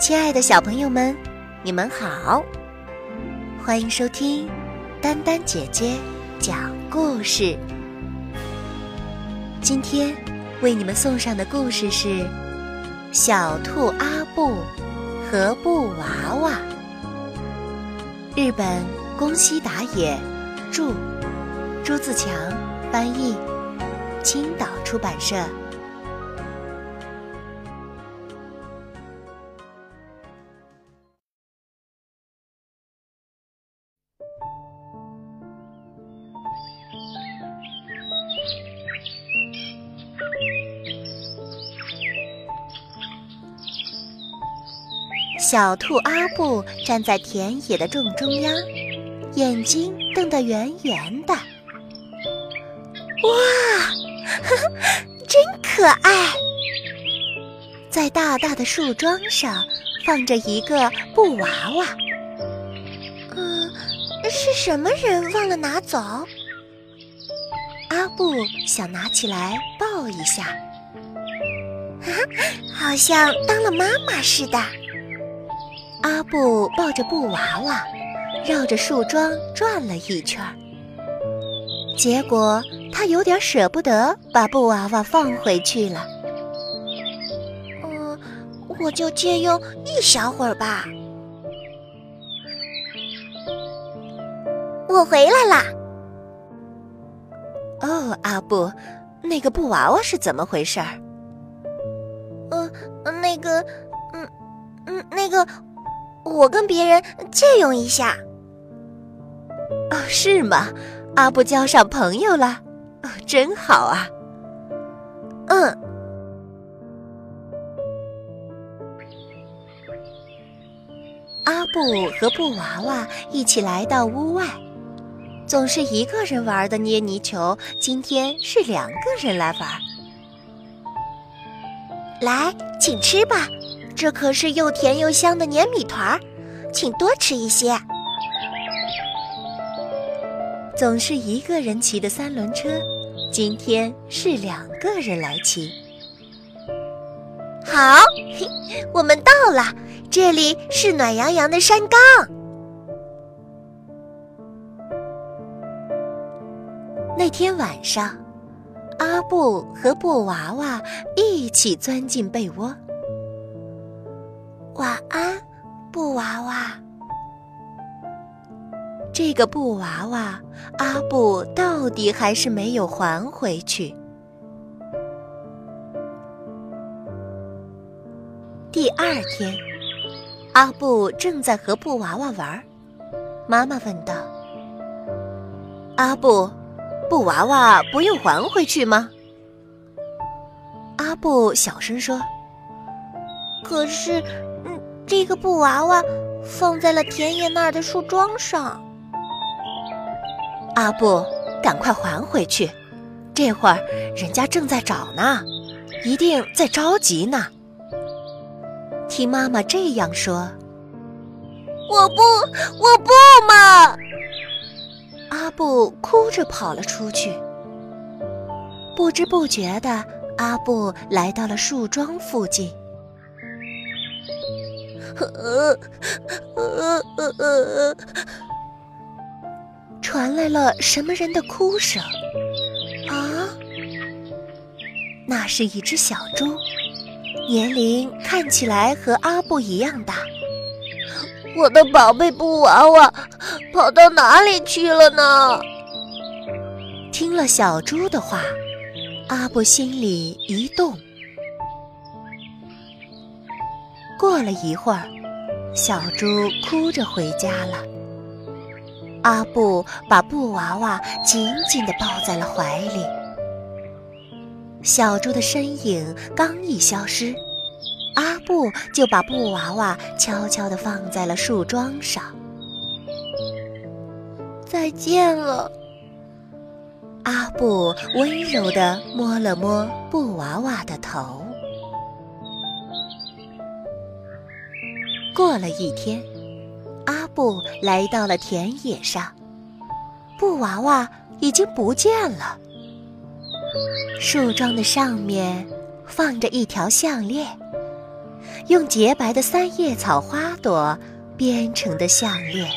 亲爱的小朋友们，你们好！欢迎收听丹丹姐姐讲故事。今天为你们送上的故事是《小兔阿布和布娃娃》。日本宫西达也著，朱自强翻译，青岛出版社。小兔阿布站在田野的正中央，眼睛瞪得圆圆的。哇，呵呵，真可爱！在大大的树桩上放着一个布娃娃。嗯，是什么人忘了拿走？阿布想拿起来抱一下，哈哈，好像当了妈妈似的。阿布抱着布娃娃，绕着树桩转了一圈。结果他有点舍不得把布娃娃放回去了。嗯，我就借用一小会儿吧。我回来啦。哦，阿布，那个布娃娃是怎么回事儿？嗯，那个，嗯，嗯，那个。我跟别人借用一下。哦，是吗？阿布交上朋友了，哦，真好啊。嗯。阿布和布娃娃一起来到屋外，总是一个人玩的捏泥球，今天是两个人来玩。来，请吃吧。这可是又甜又香的粘米团儿，请多吃一些。总是一个人骑的三轮车，今天是两个人来骑。好，嘿我们到了，这里是暖洋洋的山岗。那天晚上，阿布和布娃娃一起钻进被窝。晚安，布娃娃。这个布娃娃，阿布到底还是没有还回去。第二天，阿布正在和布娃娃玩，妈妈问道：“阿布，布娃娃不用还回去吗？”阿布小声说：“可是。”嗯这个布娃娃放在了田野那儿的树桩上。阿布，赶快还回去！这会儿人家正在找呢，一定在着急呢。听妈妈这样说，我不，我不嘛！阿布哭着跑了出去。不知不觉的，阿布来到了树桩附近。呃呃呃呃，传来了什么人的哭声？啊，那是一只小猪，年龄看起来和阿布一样大。我的宝贝布娃娃跑到哪里去了呢？听了小猪的话，阿布心里一动。过了一会儿，小猪哭着回家了。阿布把布娃娃紧紧地抱在了怀里。小猪的身影刚一消失，阿布就把布娃娃悄悄地放在了树桩上。再见了，阿布温柔地摸了摸布娃娃的头。过了一天，阿布来到了田野上，布娃娃已经不见了。树桩的上面放着一条项链，用洁白的三叶草花朵编成的项链。